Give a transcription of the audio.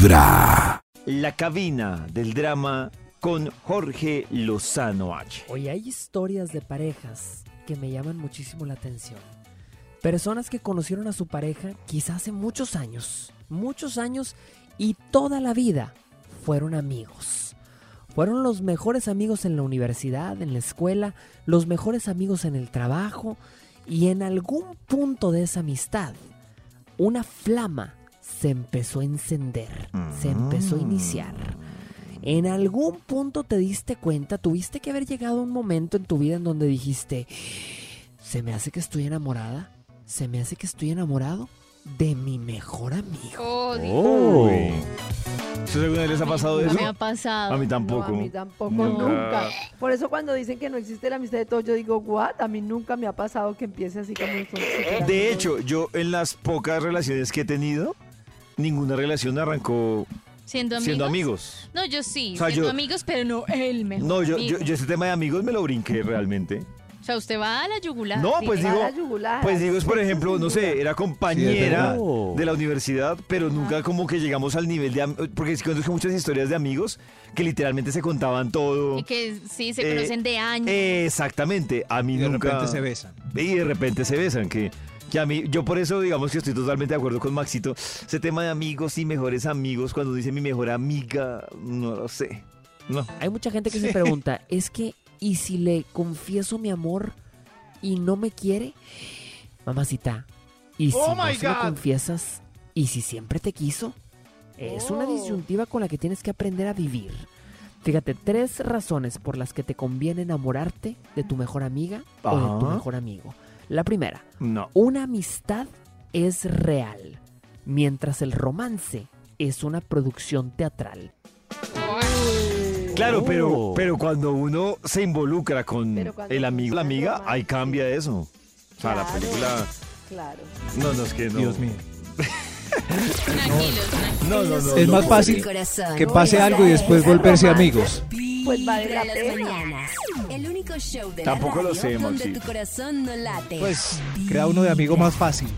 Vibra. La cabina del drama con Jorge Lozano H. Hoy hay historias de parejas que me llaman muchísimo la atención. Personas que conocieron a su pareja quizás hace muchos años, muchos años y toda la vida fueron amigos. Fueron los mejores amigos en la universidad, en la escuela, los mejores amigos en el trabajo y en algún punto de esa amistad, una flama se empezó a encender, se empezó a iniciar. En algún punto te diste cuenta, tuviste que haber llegado a un momento en tu vida en donde dijiste, se me hace que estoy enamorada, se me hace que estoy enamorado de mi mejor amigo. Oh. Oh. ¿Ustedes alguna vez les ha pasado No eso? me ha pasado. A mí No, tampoco. a mí tampoco, Nunca. nunca. Por eso cuando dicen que no existe la amistad de todos, yo digo, what? A mí nunca me ha pasado que empiece así como... De hecho, yo en las pocas relaciones que he tenido, ninguna relación arrancó ¿Siendo amigos? siendo amigos. No, yo sí, O sea, siendo yo- amigos, pero no el mejor No, yo, yo, yo ese tema de amigos me lo brinqué realmente. O sea, usted va a la yugular. No, pues digo, A la yugular. Pues digo, es por ejemplo, no sé, era compañera de la universidad, pero nunca como que llegamos al nivel de... Porque es que conozco muchas historias de amigos que literalmente se contaban todo. Y que sí, se Eh, conocen de años. Exactamente, a mí Y de nunca... repente se besan. Y de repente se besan, que, que a mí, yo por eso digamos que estoy totalmente de acuerdo con Maxito. Ese tema de amigos y mejores amigos, cuando dice mi mejor amiga, no lo sé. No. Hay mucha gente que se pregunta, es que, ¿y si le confieso mi amor y no me quiere? Mamacita, ¿y si Oh no se lo confiesas? ¿Y si siempre te quiso? Es una Oh. disyuntiva con la que tienes que aprender a vivir. Fíjate, tres razones por las que te conviene enamorarte de tu mejor amiga o de tu mejor amigo. La primera, No. una amistad es real, mientras el romance es una producción teatral. Claro, pero, Oh. pero cuando uno se involucra con el amigo, la amiga, ahí cambia eso. O sea, la Claro. película... Claro. No, no, es que no. Dios mío. Tranquilos, tranquilos. No, no, no. Es no. más fácil corazón. que pase algo y después volverse amigos. Pues vale la Vibra pena. las mañanas. El único show de Tampoco la lo sé, donde Maxi. tu corazón no late. Pues crea uno de amigo más fácil.